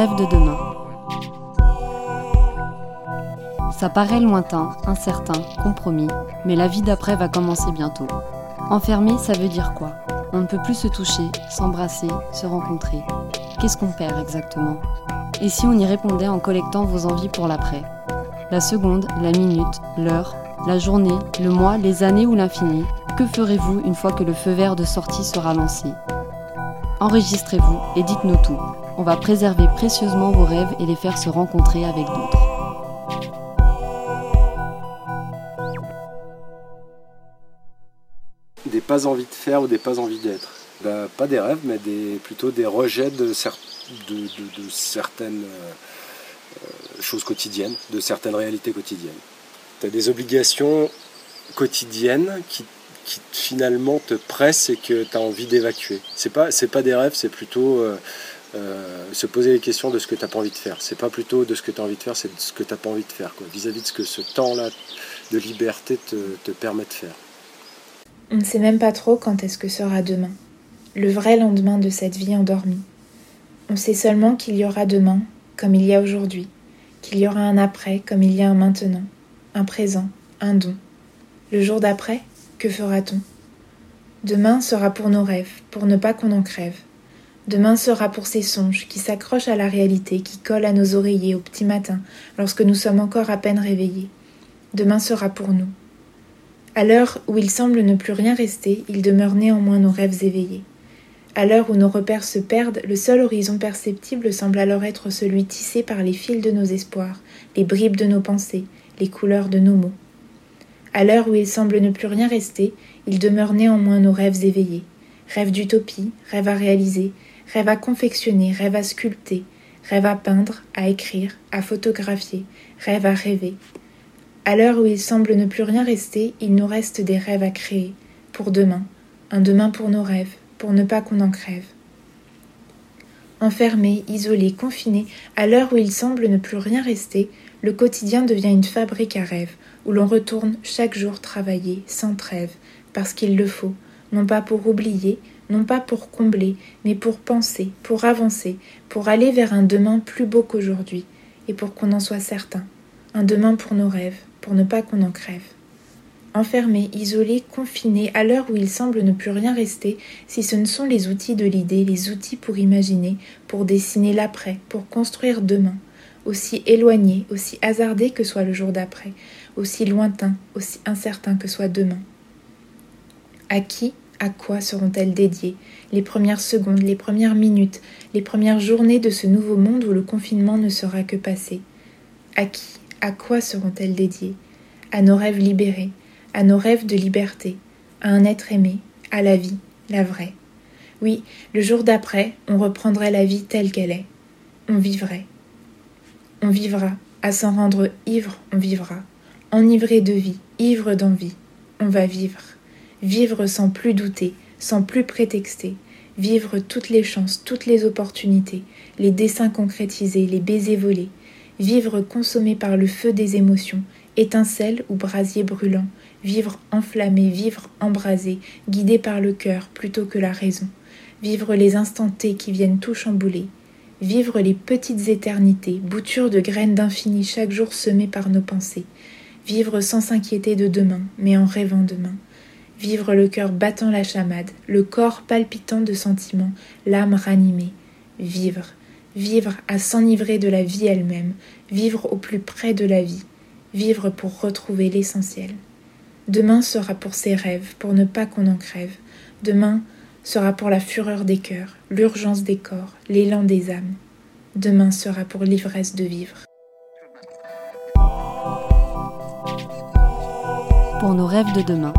rêves de demain. Ça paraît lointain, incertain, compromis, mais la vie d'après va commencer bientôt. Enfermé, ça veut dire quoi? On ne peut plus se toucher, s'embrasser, se rencontrer. Qu'est-ce qu'on perd exactement? Et si on y répondait en collectant vos envies pour l'après? La seconde, la minute, l'heure, la journée, le mois, les années ou l'infini, que ferez-vous une fois que le feu vert de sortie sera lancé? Enregistrez-vous et dites-nous tout. On va préserver précieusement vos rêves et les faire se rencontrer avec d'autres. Des pas envie de faire ou des pas envie d'être bah, Pas des rêves, mais des, plutôt des rejets de, certaines euh, choses quotidiennes, de certaines réalités quotidiennes. Tu as des obligations quotidiennes qui finalement te presse et que tu as envie d'évacuer. C'est pas pas des rêves, c'est plutôt euh, euh, se poser les questions de ce que tu n'as pas envie de faire. C'est pas plutôt de ce que tu as envie de faire, c'est de ce que tu n'as pas envie de faire, vis-à-vis de ce que ce temps-là de liberté te, te permet de faire. On ne sait même pas trop quand est-ce que sera demain, le vrai lendemain de cette vie endormie. On sait seulement qu'il y aura demain comme il y a aujourd'hui, qu'il y aura un après comme il y a un maintenant, un présent, un don. Le jour d'après, que fera-t-on? Demain sera pour nos rêves, pour ne pas qu'on en crève. Demain sera pour ces songes qui s'accrochent à la réalité, qui collent à nos oreillers au petit matin, lorsque nous sommes encore à peine réveillés. Demain sera pour nous. À l'heure où il semble ne plus rien rester, il demeure néanmoins nos rêves éveillés. À l'heure où nos repères se perdent, le seul horizon perceptible semble alors être celui tissé par les fils de nos espoirs, les bribes de nos pensées, les couleurs de nos mots. À l'heure où il semble ne plus rien rester, il demeure néanmoins nos rêves éveillés. Rêves d'utopie, rêves à réaliser, rêves à confectionner, rêves à sculpter, rêves à peindre, à écrire, à photographier, rêves à rêver. À l'heure où il semble ne plus rien rester, il nous reste des rêves à créer, pour demain, un demain pour nos rêves, pour ne pas qu'on en crève. Enfermé, isolé, confiné, à l'heure où il semble ne plus rien rester, le quotidien devient une fabrique à rêves, où l'on retourne chaque jour travailler sans trêve, parce qu'il le faut, non pas pour oublier, non pas pour combler, mais pour penser, pour avancer, pour aller vers un demain plus beau qu'aujourd'hui, et pour qu'on en soit certain, un demain pour nos rêves, pour ne pas qu'on en crève. Enfermé, isolé, confiné, à l'heure où il semble ne plus rien rester, si ce ne sont les outils de l'idée, les outils pour imaginer, pour dessiner l'après, pour construire demain, aussi éloigné, aussi hasardé que soit le jour d'après, aussi lointain, aussi incertain que soit demain. À qui, à quoi seront-elles dédiées les premières secondes, les premières minutes, les premières journées de ce nouveau monde où le confinement ne sera que passé À qui, à quoi seront-elles dédiées? À nos rêves libérés, à nos rêves de liberté, à un être aimé, à la vie, la vraie. Oui, le jour d'après, on reprendrait la vie telle qu'elle est. On vivrait. On vivra, à s'en rendre ivre, on vivra enivré de vie, ivre d'envie. On va vivre. Vivre sans plus douter, sans plus prétexter. Vivre toutes les chances, toutes les opportunités, les dessins concrétisés, les baisers volés. Vivre consommé par le feu des émotions, étincelle ou brasier brûlant. Vivre enflammé, vivre embrasé, guidé par le cœur plutôt que la raison. Vivre les instants T qui viennent tout chambouler. Vivre les petites éternités, boutures de graines d'infini chaque jour semées par nos pensées vivre sans s'inquiéter de demain, mais en rêvant demain, vivre le cœur battant la chamade, le corps palpitant de sentiments, l'âme ranimée, vivre, vivre à s'enivrer de la vie elle-même, vivre au plus près de la vie, vivre pour retrouver l'essentiel. Demain sera pour ses rêves, pour ne pas qu'on en crève. Demain sera pour la fureur des cœurs, l'urgence des corps, l'élan des âmes. Demain sera pour l'ivresse de vivre. pour nos rêves de demain.